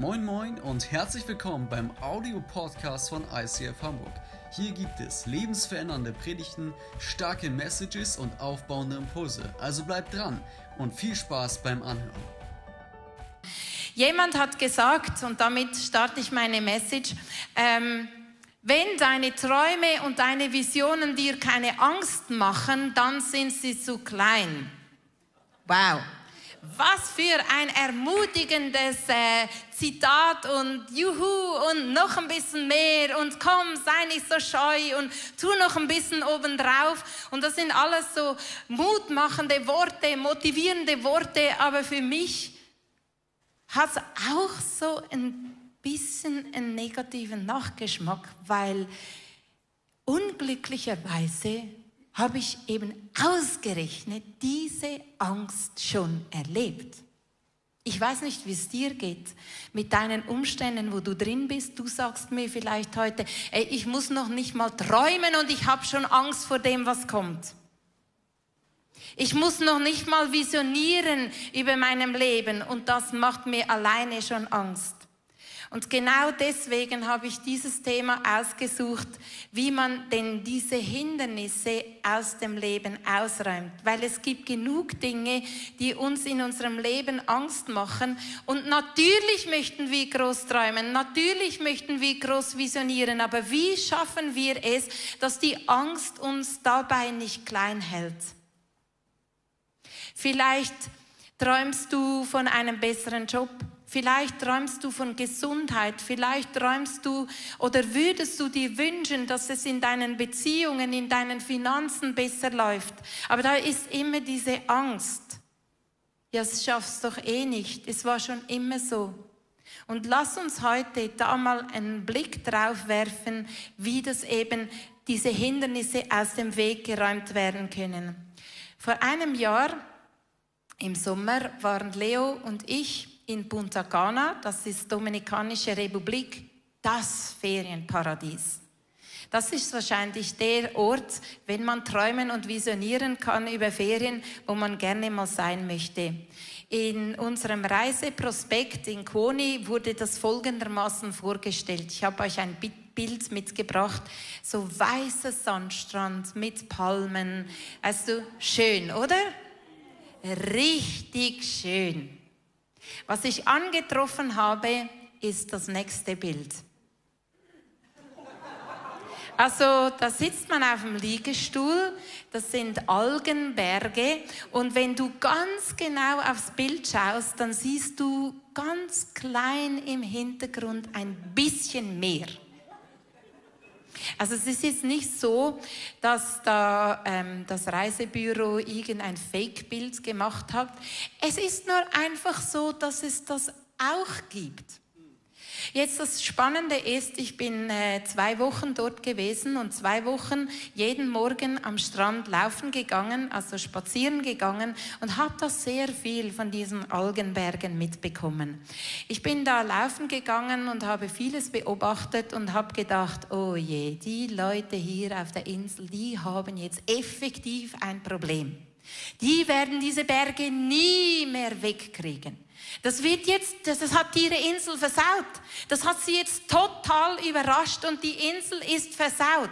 Moin Moin und herzlich willkommen beim Audio-Podcast von ICF Hamburg. Hier gibt es lebensverändernde Predigten, starke Messages und aufbauende Impulse. Also bleibt dran und viel Spaß beim Anhören. Jemand hat gesagt, und damit starte ich meine Message, ähm, wenn deine Träume und deine Visionen dir keine Angst machen, dann sind sie zu klein. Wow. Was für ein ermutigendes äh, Zitat und Juhu und noch ein bisschen mehr und komm, sei nicht so scheu und tu noch ein bisschen obendrauf. Und das sind alles so mutmachende Worte, motivierende Worte, aber für mich hat es auch so ein bisschen einen negativen Nachgeschmack, weil unglücklicherweise habe ich eben ausgerechnet diese Angst schon erlebt. Ich weiß nicht, wie es dir geht mit deinen Umständen, wo du drin bist. Du sagst mir vielleicht heute, ey, ich muss noch nicht mal träumen und ich habe schon Angst vor dem, was kommt. Ich muss noch nicht mal visionieren über meinem Leben und das macht mir alleine schon Angst. Und genau deswegen habe ich dieses Thema ausgesucht, wie man denn diese Hindernisse aus dem Leben ausräumt. Weil es gibt genug Dinge, die uns in unserem Leben Angst machen. Und natürlich möchten wir groß träumen, natürlich möchten wir groß visionieren. Aber wie schaffen wir es, dass die Angst uns dabei nicht klein hält? Vielleicht träumst du von einem besseren Job. Vielleicht träumst du von Gesundheit, vielleicht träumst du oder würdest du dir wünschen, dass es in deinen Beziehungen, in deinen Finanzen besser läuft. Aber da ist immer diese Angst. Ja, das schaffst doch eh nicht. Es war schon immer so. Und lass uns heute da mal einen Blick drauf werfen, wie das eben diese Hindernisse aus dem Weg geräumt werden können. Vor einem Jahr im Sommer waren Leo und ich in Punta Cana, das ist Dominikanische Republik, das Ferienparadies. Das ist wahrscheinlich der Ort, wenn man träumen und visionieren kann über Ferien, wo man gerne mal sein möchte. In unserem Reiseprospekt in Koni wurde das folgendermaßen vorgestellt. Ich habe euch ein Bild mitgebracht, so weißer Sandstrand mit Palmen. Also schön, oder? Richtig schön. Was ich angetroffen habe, ist das nächste Bild. Also da sitzt man auf dem Liegestuhl, das sind Algenberge und wenn du ganz genau aufs Bild schaust, dann siehst du ganz klein im Hintergrund ein bisschen mehr. Also es ist jetzt nicht so, dass da ähm, das Reisebüro irgendein Fake-Bild gemacht hat. Es ist nur einfach so, dass es das auch gibt. Jetzt das Spannende ist, ich bin äh, zwei Wochen dort gewesen und zwei Wochen jeden Morgen am Strand laufen gegangen, also spazieren gegangen und habe da sehr viel von diesen Algenbergen mitbekommen. Ich bin da laufen gegangen und habe vieles beobachtet und habe gedacht, oh je, die Leute hier auf der Insel, die haben jetzt effektiv ein Problem. Die werden diese Berge nie mehr wegkriegen. Das wird jetzt, das, hat ihre Insel versaut. Das hat sie jetzt total überrascht und die Insel ist versaut.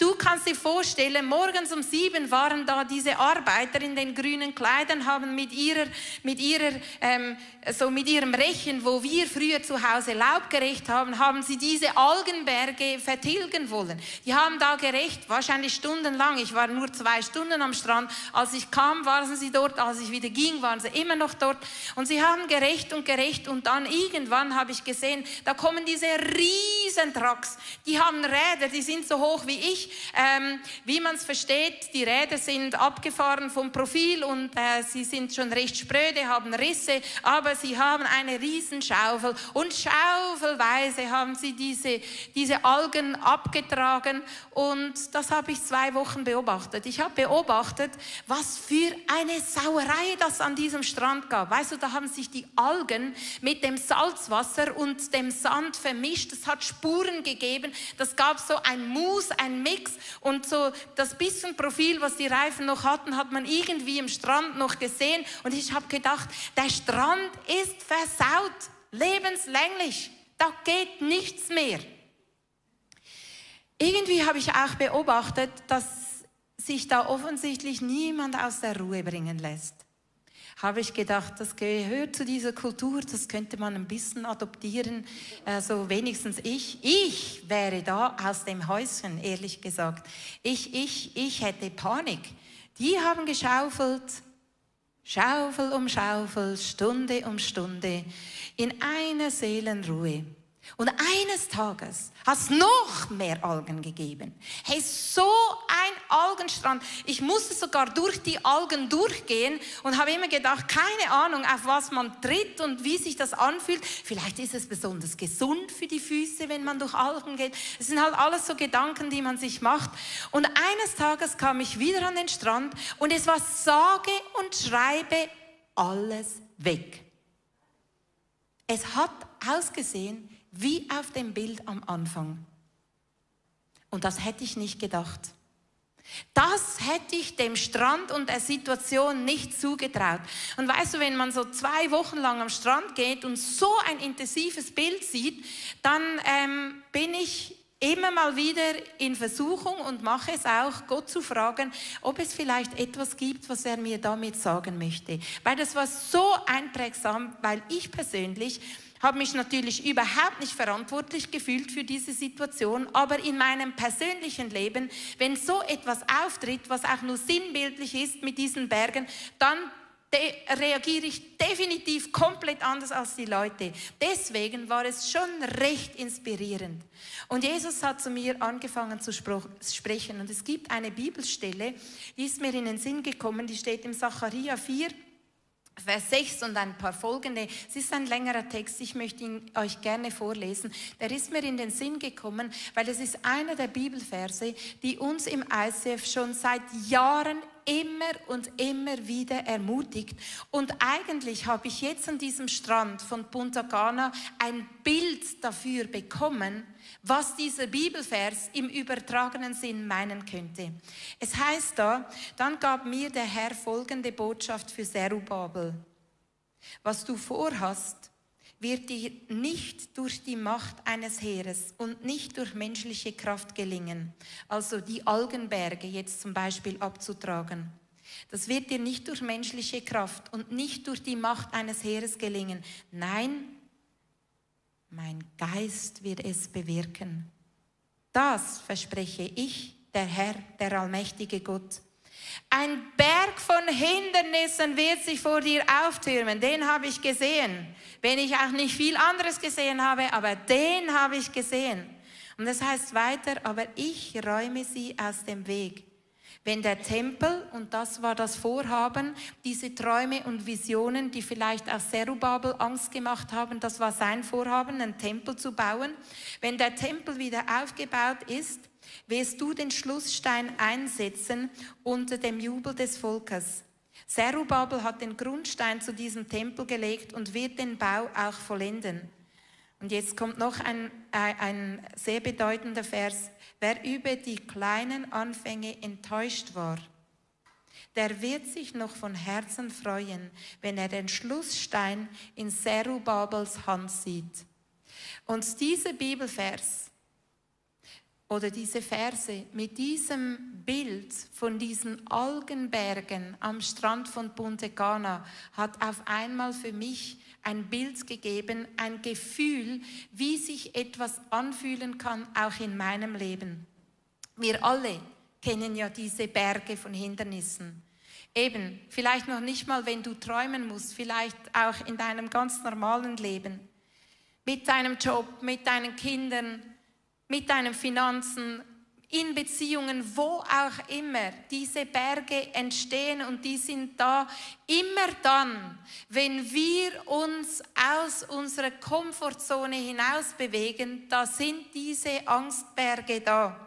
Du kannst dir vorstellen, morgens um sieben waren da diese Arbeiter in den grünen Kleidern, haben mit ihrer, mit ihrer, ähm, so mit ihrem Rechen, wo wir früher zu Hause Laub gerecht haben, haben sie diese Algenberge vertilgen wollen. Die haben da gerecht, wahrscheinlich stundenlang. Ich war nur zwei Stunden am Strand. Als ich kam, waren sie dort. Als ich wieder ging, waren sie immer noch dort. Und sie haben gerecht und gerecht. Und dann irgendwann habe ich gesehen, da kommen diese riesen Trucks. Die haben Räder, die sind so hoch wie ich ähm, wie man es versteht, die Räder sind abgefahren vom Profil und äh, sie sind schon recht spröde, haben Risse, aber sie haben eine Riesenschaufel und schaufelweise haben sie diese, diese Algen abgetragen und das habe ich zwei Wochen beobachtet. Ich habe beobachtet, was für eine Sauerei das an diesem Strand gab. Weißt du, da haben sich die Algen mit dem Salzwasser und dem Sand vermischt. Es hat Spuren gegeben. Das gab so ein Mus, ein Mix nichts. Und so das bisschen Profil, was die Reifen noch hatten, hat man irgendwie im Strand noch gesehen. Und ich habe gedacht, der Strand ist versaut. lebenslänglich. Da geht nichts mehr. Irgendwie habe ich auch beobachtet, dass sich da offensichtlich niemand aus der Ruhe bringen lässt. Habe ich gedacht, das gehört zu dieser Kultur, das könnte man ein bisschen adoptieren, also wenigstens ich. Ich wäre da aus dem Häuschen, ehrlich gesagt. Ich, ich, ich hätte Panik. Die haben geschaufelt, Schaufel um Schaufel, Stunde um Stunde, in einer Seelenruhe. Und eines Tages hat es noch mehr Algen gegeben. Hey, so ein Algenstrand. Ich musste sogar durch die Algen durchgehen und habe immer gedacht, keine Ahnung, auf was man tritt und wie sich das anfühlt. Vielleicht ist es besonders gesund für die Füße, wenn man durch Algen geht. Es sind halt alles so Gedanken, die man sich macht. Und eines Tages kam ich wieder an den Strand und es war sage und schreibe alles weg. Es hat ausgesehen, wie auf dem Bild am Anfang. Und das hätte ich nicht gedacht. Das hätte ich dem Strand und der Situation nicht zugetraut. Und weißt du, wenn man so zwei Wochen lang am Strand geht und so ein intensives Bild sieht, dann ähm, bin ich immer mal wieder in Versuchung und mache es auch, Gott zu fragen, ob es vielleicht etwas gibt, was er mir damit sagen möchte. Weil das war so einprägsam, weil ich persönlich habe mich natürlich überhaupt nicht verantwortlich gefühlt für diese Situation, aber in meinem persönlichen Leben, wenn so etwas auftritt, was auch nur sinnbildlich ist mit diesen Bergen, dann reagiere ich definitiv komplett anders als die Leute. Deswegen war es schon recht inspirierend. Und Jesus hat zu mir angefangen zu sprechen. Und es gibt eine Bibelstelle, die ist mir in den Sinn gekommen, die steht im Zacharia 4, Vers 6 und ein paar folgende. Es ist ein längerer Text, ich möchte ihn euch gerne vorlesen. Der ist mir in den Sinn gekommen, weil es ist einer der Bibelverse, die uns im ICF schon seit Jahren immer und immer wieder ermutigt. Und eigentlich habe ich jetzt an diesem Strand von Punta Cana ein Bild dafür bekommen, was dieser Bibelvers im übertragenen Sinn meinen könnte. Es heißt da, dann gab mir der Herr folgende Botschaft für Serubabel. Was du vorhast, wird dir nicht durch die Macht eines Heeres und nicht durch menschliche Kraft gelingen, also die Algenberge jetzt zum Beispiel abzutragen. Das wird dir nicht durch menschliche Kraft und nicht durch die Macht eines Heeres gelingen. Nein, mein Geist wird es bewirken. Das verspreche ich, der Herr, der allmächtige Gott. Ein Berg von Hindernissen wird sich vor dir auftürmen. Den habe ich gesehen. Wenn ich auch nicht viel anderes gesehen habe, aber den habe ich gesehen. Und das heißt weiter, aber ich räume sie aus dem Weg. Wenn der Tempel, und das war das Vorhaben, diese Träume und Visionen, die vielleicht auch Zerubabel Angst gemacht haben, das war sein Vorhaben, einen Tempel zu bauen. Wenn der Tempel wieder aufgebaut ist, wirst du den Schlussstein einsetzen unter dem Jubel des Volkes. Zerubabel hat den Grundstein zu diesem Tempel gelegt und wird den Bau auch vollenden. Und jetzt kommt noch ein, ein sehr bedeutender Vers. Wer über die kleinen Anfänge enttäuscht war, der wird sich noch von Herzen freuen, wenn er den Schlussstein in Zerubabels Hand sieht. Und dieser Bibelvers oder diese Verse mit diesem Bild von diesen Algenbergen am Strand von Punta Cana hat auf einmal für mich ein Bild gegeben, ein Gefühl, wie sich etwas anfühlen kann, auch in meinem Leben. Wir alle kennen ja diese Berge von Hindernissen. Eben, vielleicht noch nicht mal, wenn du träumen musst, vielleicht auch in deinem ganz normalen Leben. Mit deinem Job, mit deinen Kindern, mit deinen Finanzen, in Beziehungen, wo auch immer diese Berge entstehen und die sind da immer dann, wenn wir uns aus unserer Komfortzone hinaus bewegen, da sind diese Angstberge da.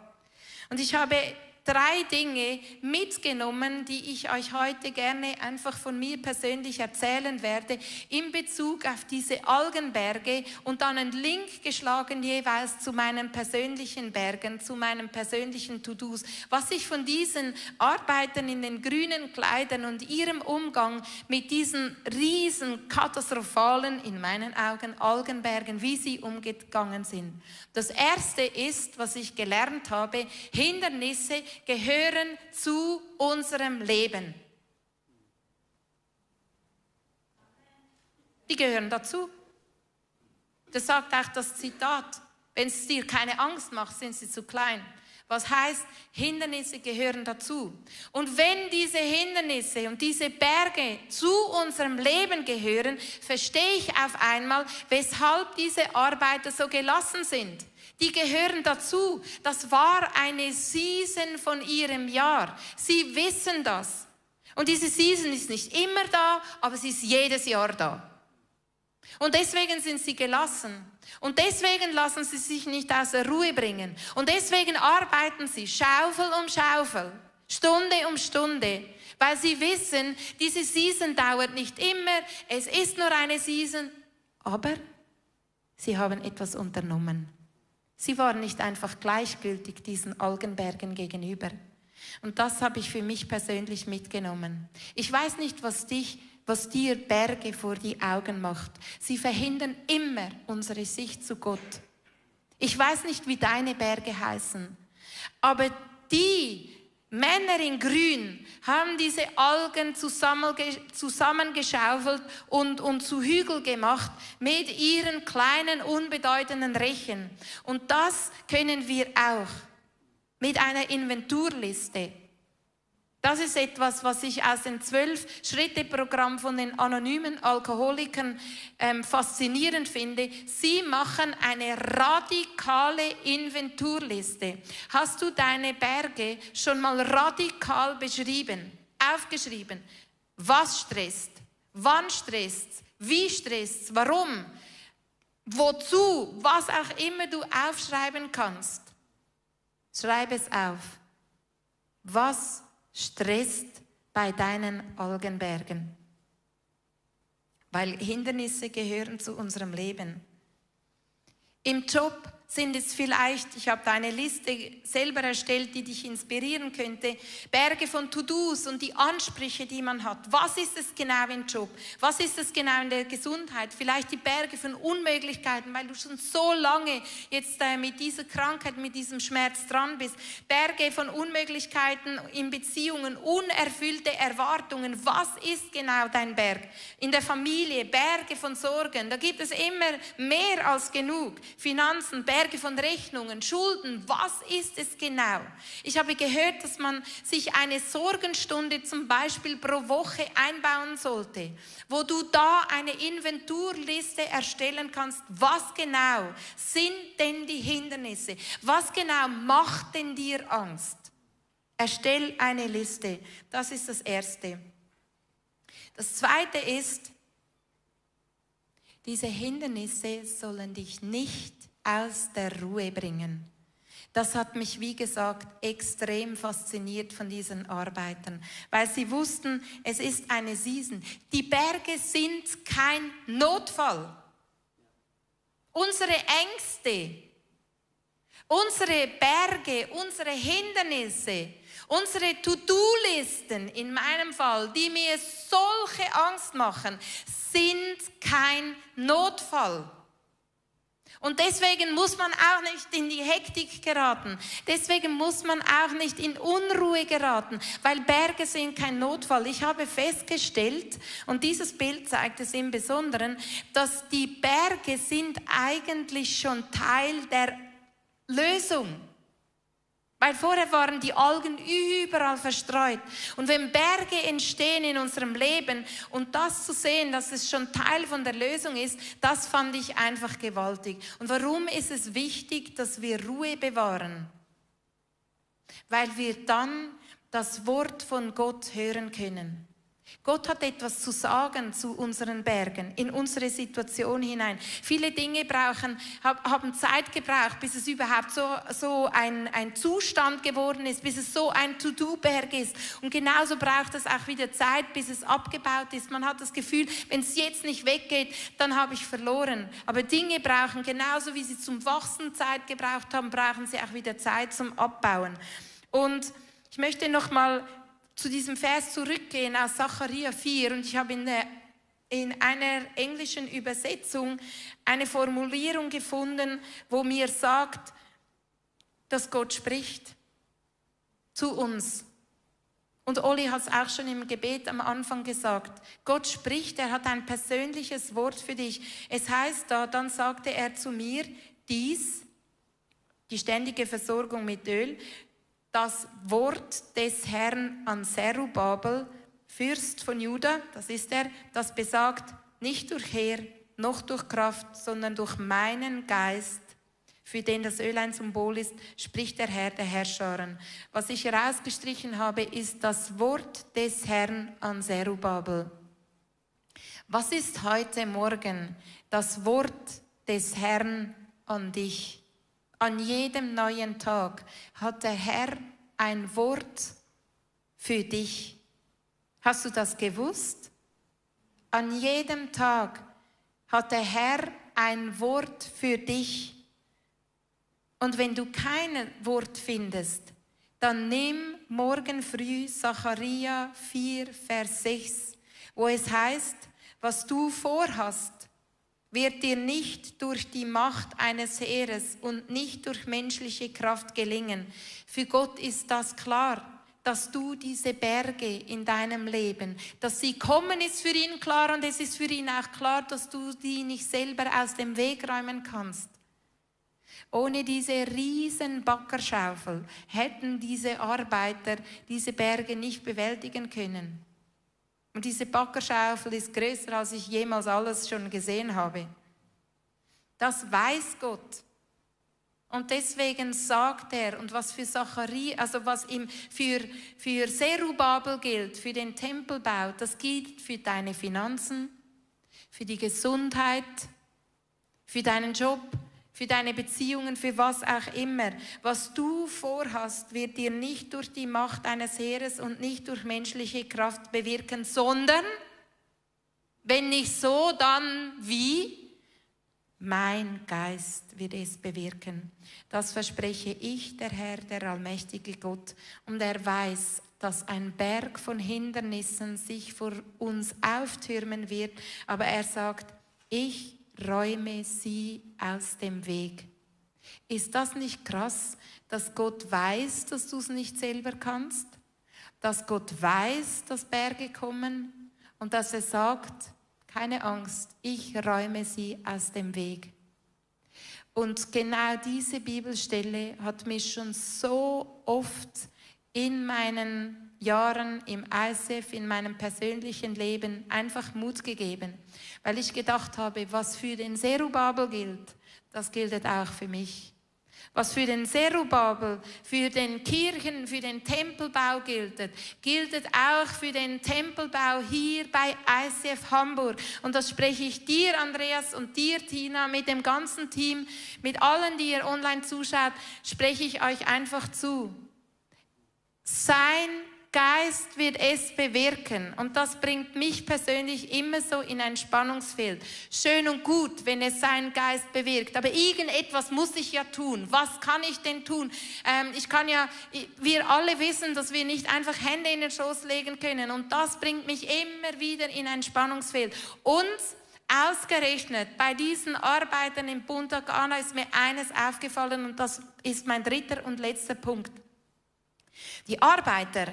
Und ich habe drei Dinge mitgenommen, die ich euch heute gerne einfach von mir persönlich erzählen werde in Bezug auf diese Algenberge und dann einen Link geschlagen jeweils zu meinen persönlichen Bergen, zu meinen persönlichen To-Dos, was ich von diesen Arbeitern in den grünen Kleidern und ihrem Umgang mit diesen riesen katastrophalen, in meinen Augen, Algenbergen, wie sie umgegangen sind. Das erste ist, was ich gelernt habe, Hindernisse gehören zu unserem Leben. Die gehören dazu. Das sagt auch das Zitat. Wenn es dir keine Angst macht, sind sie zu klein. Was heißt, Hindernisse gehören dazu. Und wenn diese Hindernisse und diese Berge zu unserem Leben gehören, verstehe ich auf einmal, weshalb diese Arbeiter so gelassen sind. Die gehören dazu. Das war eine Season von ihrem Jahr. Sie wissen das. Und diese Season ist nicht immer da, aber sie ist jedes Jahr da. Und deswegen sind sie gelassen. Und deswegen lassen sie sich nicht aus der Ruhe bringen. Und deswegen arbeiten sie Schaufel um Schaufel, Stunde um Stunde, weil sie wissen, diese Season dauert nicht immer, es ist nur eine Season, aber sie haben etwas unternommen. Sie waren nicht einfach gleichgültig diesen Algenbergen gegenüber. Und das habe ich für mich persönlich mitgenommen. Ich weiß nicht, was dich was dir Berge vor die Augen macht. Sie verhindern immer unsere Sicht zu Gott. Ich weiß nicht, wie deine Berge heißen, aber die Männer in Grün haben diese Algen zusammengeschaufelt und, und zu Hügel gemacht mit ihren kleinen, unbedeutenden Rechen. Und das können wir auch mit einer Inventurliste. Das ist etwas, was ich aus dem Zwölf-Schritte-Programm von den anonymen Alkoholikern ähm, faszinierend finde. Sie machen eine radikale Inventurliste. Hast du deine Berge schon mal radikal beschrieben, aufgeschrieben? Was stresst? Wann stresst? Wie stresst? Warum? Wozu? Was auch immer du aufschreiben kannst. Schreib es auf. Was stresst bei deinen Algenbergen. Weil Hindernisse gehören zu unserem Leben. Im Job sind es vielleicht, ich habe da eine Liste selber erstellt, die dich inspirieren könnte, Berge von To-Dos und die Ansprüche, die man hat. Was ist es genau im Job? Was ist es genau in der Gesundheit? Vielleicht die Berge von Unmöglichkeiten, weil du schon so lange jetzt äh, mit dieser Krankheit, mit diesem Schmerz dran bist. Berge von Unmöglichkeiten in Beziehungen, unerfüllte Erwartungen. Was ist genau dein Berg? In der Familie, Berge von Sorgen. Da gibt es immer mehr als genug. Finanzen, Berge Berge von Rechnungen, Schulden. Was ist es genau? Ich habe gehört, dass man sich eine Sorgenstunde zum Beispiel pro Woche einbauen sollte, wo du da eine Inventurliste erstellen kannst. Was genau sind denn die Hindernisse? Was genau macht denn dir Angst? Erstell eine Liste. Das ist das Erste. Das Zweite ist, diese Hindernisse sollen dich nicht aus der Ruhe bringen. Das hat mich, wie gesagt, extrem fasziniert von diesen Arbeitern, weil sie wussten, es ist eine Season. Die Berge sind kein Notfall. Unsere Ängste, unsere Berge, unsere Hindernisse, unsere To-Do-Listen in meinem Fall, die mir solche Angst machen, sind kein Notfall. Und deswegen muss man auch nicht in die Hektik geraten. Deswegen muss man auch nicht in Unruhe geraten, weil Berge sind kein Notfall. Ich habe festgestellt, und dieses Bild zeigt es im Besonderen, dass die Berge sind eigentlich schon Teil der Lösung. Weil vorher waren die Algen überall verstreut. Und wenn Berge entstehen in unserem Leben und das zu sehen, dass es schon Teil von der Lösung ist, das fand ich einfach gewaltig. Und warum ist es wichtig, dass wir Ruhe bewahren? Weil wir dann das Wort von Gott hören können. Gott hat etwas zu sagen zu unseren Bergen, in unsere Situation hinein. Viele Dinge brauchen, haben Zeit gebraucht, bis es überhaupt so, so ein, ein Zustand geworden ist, bis es so ein To-Do-Berg ist. Und genauso braucht es auch wieder Zeit, bis es abgebaut ist. Man hat das Gefühl, wenn es jetzt nicht weggeht, dann habe ich verloren. Aber Dinge brauchen, genauso wie sie zum Wachsen Zeit gebraucht haben, brauchen sie auch wieder Zeit zum Abbauen. Und ich möchte noch mal zu diesem Vers zurückgehen aus Zachariah 4 und ich habe in, der, in einer englischen Übersetzung eine Formulierung gefunden, wo mir sagt, dass Gott spricht zu uns. Und Olli hat es auch schon im Gebet am Anfang gesagt. Gott spricht, er hat ein persönliches Wort für dich. Es heißt da, dann sagte er zu mir, dies, die ständige Versorgung mit Öl, das Wort des Herrn an Zerubabel, Fürst von Juda, das ist er, das besagt, nicht durch Heer noch durch Kraft, sondern durch meinen Geist, für den das Öl ein Symbol ist, spricht der Herr der Herrscharen. Was ich herausgestrichen habe, ist das Wort des Herrn an Zerubabel. Was ist heute Morgen das Wort des Herrn an dich? An jedem neuen Tag hat der Herr ein Wort für dich. Hast du das gewusst? An jedem Tag hat der Herr ein Wort für dich. Und wenn du kein Wort findest, dann nimm morgen früh Zachariah 4, Vers 6, wo es heißt, was du vorhast, wird dir nicht durch die Macht eines Heeres und nicht durch menschliche Kraft gelingen. Für Gott ist das klar, dass du diese Berge in deinem Leben, dass sie kommen, ist für ihn klar und es ist für ihn auch klar, dass du die nicht selber aus dem Weg räumen kannst. Ohne diese riesen Backerschaufel hätten diese Arbeiter diese Berge nicht bewältigen können. Und diese Backerschaufel ist größer, als ich jemals alles schon gesehen habe. Das weiß Gott. Und deswegen sagt er, und was für Zacharie, also was ihm für, für Serubabel gilt, für den Tempelbau, das gilt für deine Finanzen, für die Gesundheit, für deinen Job, für deine Beziehungen, für was auch immer. Was du vorhast, wird dir nicht durch die Macht eines Heeres und nicht durch menschliche Kraft bewirken, sondern, wenn nicht so, dann wie? Mein Geist wird es bewirken. Das verspreche ich, der Herr, der allmächtige Gott. Und er weiß, dass ein Berg von Hindernissen sich vor uns auftürmen wird. Aber er sagt, ich räume sie aus dem Weg. Ist das nicht krass, dass Gott weiß, dass du es nicht selber kannst? Dass Gott weiß, dass Berge kommen und dass er sagt, keine Angst, ich räume sie aus dem Weg. Und genau diese Bibelstelle hat mich schon so oft in meinen Jahren im ISF, in meinem persönlichen Leben einfach Mut gegeben, weil ich gedacht habe, was für den Serubabel gilt, das gilt auch für mich. Was für den Serubabel, für den Kirchen, für den Tempelbau gilt, gilt auch für den Tempelbau hier bei ICF Hamburg. Und das spreche ich dir, Andreas, und dir, Tina, mit dem ganzen Team, mit allen, die ihr online zuschaut, spreche ich euch einfach zu. Sein Geist wird es bewirken. Und das bringt mich persönlich immer so in ein Spannungsfeld. Schön und gut, wenn es seinen Geist bewirkt. Aber irgendetwas muss ich ja tun. Was kann ich denn tun? Ähm, ich kann ja, wir alle wissen, dass wir nicht einfach Hände in den Schoß legen können. Und das bringt mich immer wieder in ein Spannungsfeld. Und Ausgerechnet bei diesen Arbeitern im Punta Cana ist mir eines aufgefallen und das ist mein dritter und letzter Punkt. Die Arbeiter,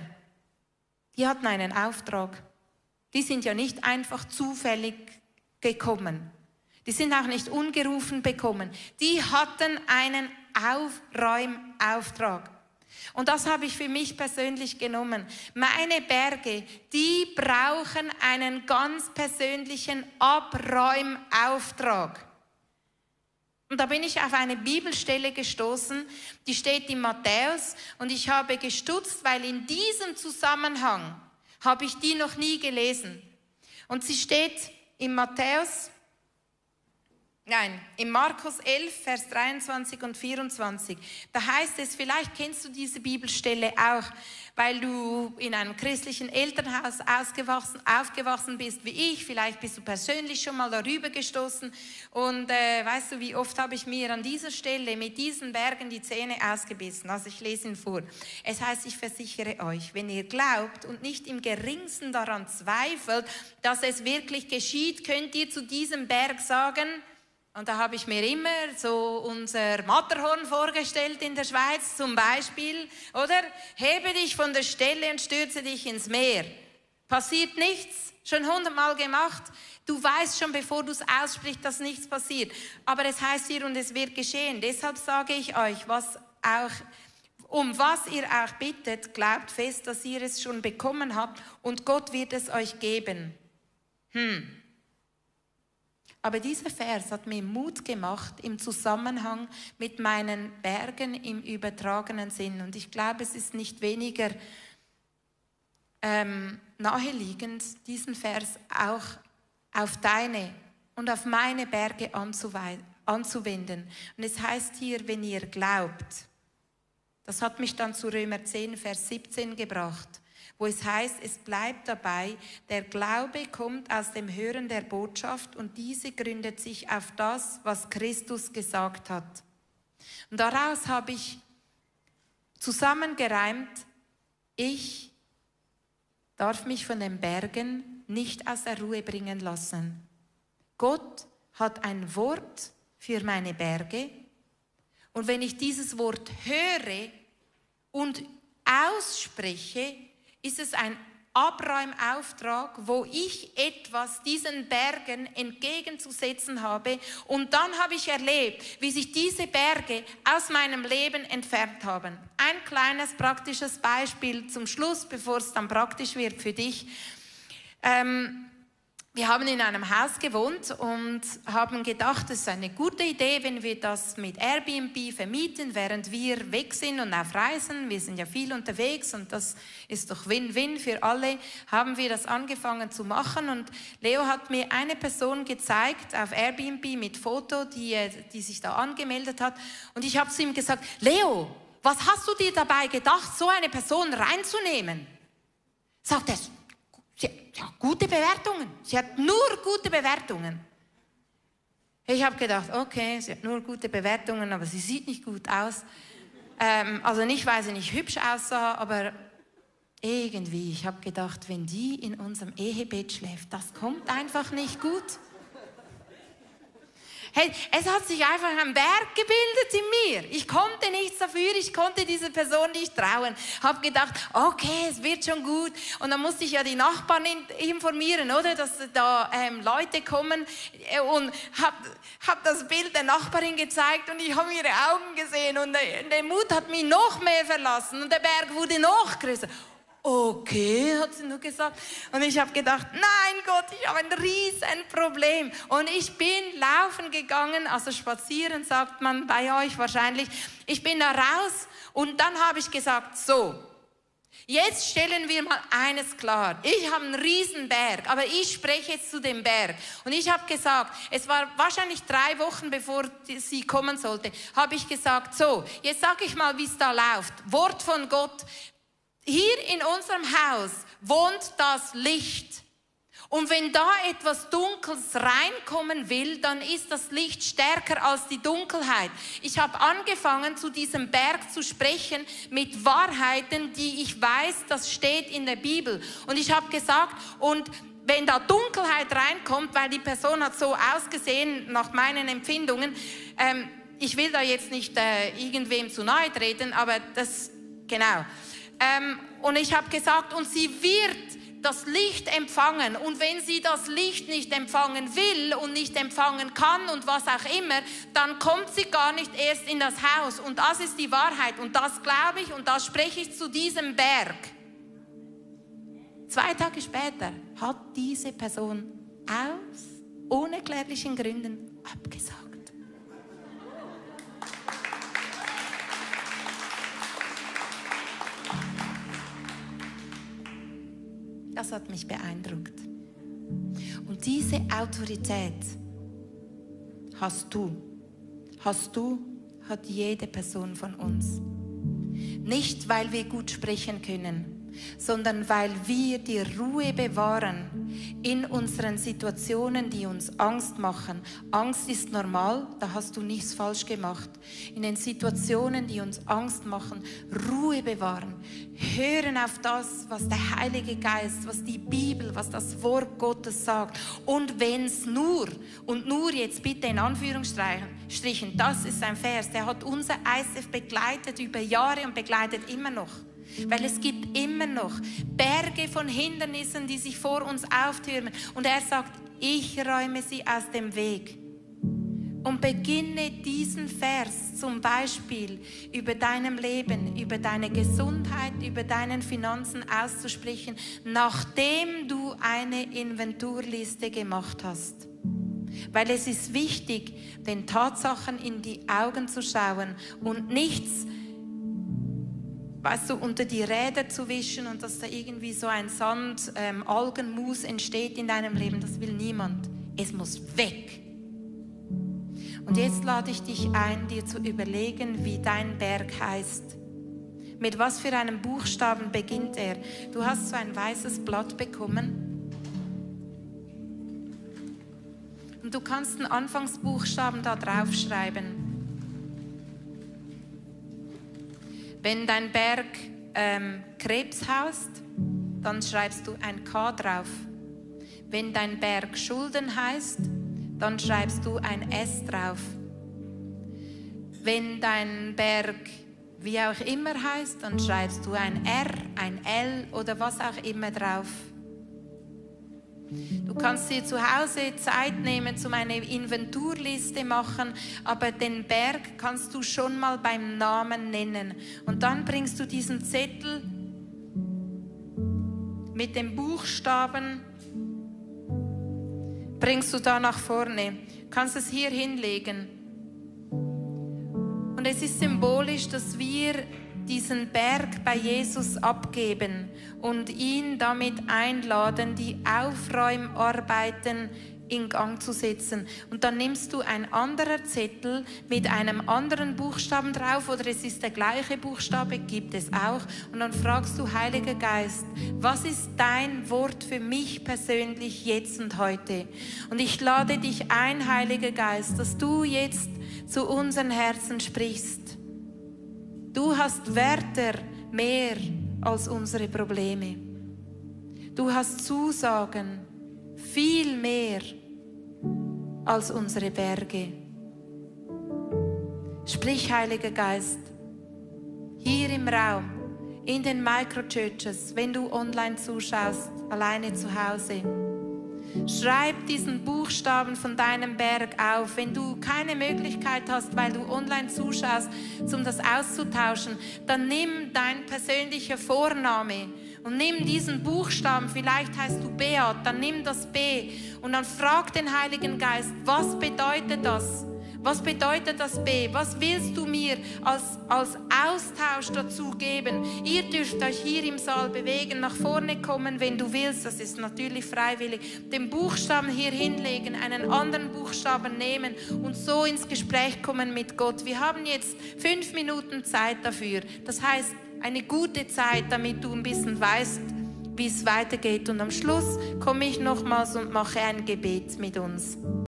die hatten einen Auftrag. Die sind ja nicht einfach zufällig gekommen. Die sind auch nicht ungerufen bekommen. Die hatten einen Aufräumauftrag. Und das habe ich für mich persönlich genommen. Meine Berge, die brauchen einen ganz persönlichen Abräumauftrag. Und da bin ich auf eine Bibelstelle gestoßen, die steht in Matthäus und ich habe gestutzt, weil in diesem Zusammenhang habe ich die noch nie gelesen. Und sie steht in Matthäus Nein, in Markus 11, Vers 23 und 24. Da heißt es, vielleicht kennst du diese Bibelstelle auch, weil du in einem christlichen Elternhaus ausgewachsen, aufgewachsen bist wie ich. Vielleicht bist du persönlich schon mal darüber gestoßen. Und äh, weißt du, wie oft habe ich mir an dieser Stelle mit diesen Bergen die Zähne ausgebissen? Also ich lese ihn vor. Es heißt, ich versichere euch, wenn ihr glaubt und nicht im geringsten daran zweifelt, dass es wirklich geschieht, könnt ihr zu diesem Berg sagen, und da habe ich mir immer so unser Matterhorn vorgestellt in der Schweiz zum Beispiel, oder? Hebe dich von der Stelle und stürze dich ins Meer. Passiert nichts, schon hundertmal gemacht. Du weißt schon, bevor du es aussprichst, dass nichts passiert. Aber es heißt hier und es wird geschehen. Deshalb sage ich euch, was auch um was ihr auch bittet, glaubt fest, dass ihr es schon bekommen habt und Gott wird es euch geben. Hm. Aber dieser Vers hat mir Mut gemacht im Zusammenhang mit meinen Bergen im übertragenen Sinn. Und ich glaube, es ist nicht weniger ähm, naheliegend, diesen Vers auch auf deine und auf meine Berge anzuwenden. Und es heißt hier, wenn ihr glaubt. Das hat mich dann zu Römer 10, Vers 17 gebracht wo es heißt, es bleibt dabei, der Glaube kommt aus dem Hören der Botschaft und diese gründet sich auf das, was Christus gesagt hat. Und daraus habe ich zusammengereimt, ich darf mich von den Bergen nicht aus der Ruhe bringen lassen. Gott hat ein Wort für meine Berge und wenn ich dieses Wort höre und ausspreche, ist es ein Abräumauftrag, wo ich etwas diesen Bergen entgegenzusetzen habe. Und dann habe ich erlebt, wie sich diese Berge aus meinem Leben entfernt haben. Ein kleines praktisches Beispiel zum Schluss, bevor es dann praktisch wird für dich. Ähm, wir haben in einem Haus gewohnt und haben gedacht, es ist eine gute Idee, wenn wir das mit Airbnb vermieten, während wir weg sind und auf Reisen. Wir sind ja viel unterwegs und das ist doch Win-Win für alle. Haben wir das angefangen zu machen und Leo hat mir eine Person gezeigt auf Airbnb mit Foto, die, die sich da angemeldet hat. Und ich habe zu ihm gesagt, Leo, was hast du dir dabei gedacht, so eine Person reinzunehmen? Sagt er, Sie hat gute Bewertungen. Sie hat nur gute Bewertungen. Ich habe gedacht, okay, sie hat nur gute Bewertungen, aber sie sieht nicht gut aus. Ähm, also nicht, weil sie nicht hübsch aussah, aber irgendwie, ich habe gedacht, wenn die in unserem Ehebett schläft, das kommt einfach nicht gut. Hey, es hat sich einfach ein Berg gebildet in mir. Ich konnte nichts dafür, ich konnte dieser Person nicht trauen. Habe gedacht, okay, es wird schon gut. Und dann musste ich ja die Nachbarn informieren, oder, dass da ähm, Leute kommen und habe hab das Bild der Nachbarin gezeigt und ich habe ihre Augen gesehen und der, der Mut hat mich noch mehr verlassen und der Berg wurde noch größer. Okay, hat sie nur gesagt. Und ich habe gedacht, nein Gott, ich habe ein riesen Problem. Und ich bin laufen gegangen, also spazieren sagt man bei euch wahrscheinlich. Ich bin da raus und dann habe ich gesagt, so, Jetzt stellen wir mal eines klar. Ich habe einen riesen Berg, aber ich spreche jetzt zu dem Berg. Und ich habe gesagt, es war wahrscheinlich drei Wochen bevor sie kommen sollte, habe ich gesagt, so, jetzt sage ich mal, wie es da läuft. Wort von Gott, hier in unserem Haus wohnt das Licht. Und wenn da etwas Dunkles reinkommen will, dann ist das Licht stärker als die Dunkelheit. Ich habe angefangen, zu diesem Berg zu sprechen mit Wahrheiten, die ich weiß, das steht in der Bibel. Und ich habe gesagt, und wenn da Dunkelheit reinkommt, weil die Person hat so ausgesehen nach meinen Empfindungen, ähm, ich will da jetzt nicht äh, irgendwem zu nahe treten, aber das, genau. Ähm, und ich habe gesagt, und sie wird das Licht empfangen. Und wenn sie das Licht nicht empfangen will und nicht empfangen kann und was auch immer, dann kommt sie gar nicht erst in das Haus. Und das ist die Wahrheit. Und das glaube ich und das spreche ich zu diesem Berg. Zwei Tage später hat diese Person aus unerklärlichen Gründen abgesagt. Das hat mich beeindruckt. Und diese Autorität hast du, hast du, hat jede Person von uns. Nicht, weil wir gut sprechen können, sondern weil wir die Ruhe bewahren in unseren Situationen, die uns Angst machen. Angst ist normal, da hast du nichts falsch gemacht. In den Situationen, die uns Angst machen, Ruhe bewahren, hören auf das, was der Heilige Geist, was die Bibel, was das Wort Gottes sagt. Und wenn es nur, und nur jetzt bitte in Anführungsstrichen, das ist ein Vers, der hat unser ISF begleitet über Jahre und begleitet immer noch. Weil es gibt immer noch Berge von Hindernissen, die sich vor uns auftürmen. Und er sagt, ich räume sie aus dem Weg. Und beginne diesen Vers zum Beispiel über deinem Leben, über deine Gesundheit, über deinen Finanzen auszusprechen, nachdem du eine Inventurliste gemacht hast. Weil es ist wichtig, den Tatsachen in die Augen zu schauen und nichts weißt du, unter die Räder zu wischen und dass da irgendwie so ein Sand, ähm, Algenmus entsteht in deinem Leben, das will niemand. Es muss weg. Und jetzt lade ich dich ein, dir zu überlegen, wie dein Berg heißt. Mit was für einem Buchstaben beginnt er? Du hast so ein weißes Blatt bekommen. Und du kannst einen Anfangsbuchstaben da draufschreiben. Wenn dein Berg ähm, Krebs heißt, dann schreibst du ein K drauf. Wenn dein Berg Schulden heißt, dann schreibst du ein S drauf. Wenn dein Berg wie auch immer heißt, dann schreibst du ein R, ein L oder was auch immer drauf. Du kannst dir zu Hause Zeit nehmen, zum eine Inventurliste machen, aber den Berg kannst du schon mal beim Namen nennen. Und dann bringst du diesen Zettel mit den Buchstaben, bringst du da nach vorne, kannst es hier hinlegen. Und es ist symbolisch, dass wir diesen Berg bei Jesus abgeben und ihn damit einladen, die Aufräumarbeiten in Gang zu setzen. Und dann nimmst du ein anderer Zettel mit einem anderen Buchstaben drauf oder es ist der gleiche Buchstabe, gibt es auch. Und dann fragst du, Heiliger Geist, was ist dein Wort für mich persönlich jetzt und heute? Und ich lade dich ein, Heiliger Geist, dass du jetzt zu unseren Herzen sprichst. Du hast Wörter mehr als unsere Probleme. Du hast Zusagen viel mehr als unsere Berge. Sprich, Heiliger Geist, hier im Raum, in den Microchurches, wenn du online zuschaust, alleine zu Hause Schreib diesen Buchstaben von deinem Berg auf. Wenn du keine Möglichkeit hast, weil du online zuschaust, um das auszutauschen, dann nimm dein persönlicher Vorname und nimm diesen Buchstaben. Vielleicht heißt du Beat, dann nimm das B und dann frag den Heiligen Geist, was bedeutet das? Was bedeutet das B? Was willst du mir als, als Austausch dazu geben? Ihr dürft euch hier im Saal bewegen, nach vorne kommen, wenn du willst. Das ist natürlich freiwillig. Den Buchstaben hier hinlegen, einen anderen Buchstaben nehmen und so ins Gespräch kommen mit Gott. Wir haben jetzt fünf Minuten Zeit dafür. Das heißt, eine gute Zeit, damit du ein bisschen weißt, wie es weitergeht. Und am Schluss komme ich nochmals und mache ein Gebet mit uns.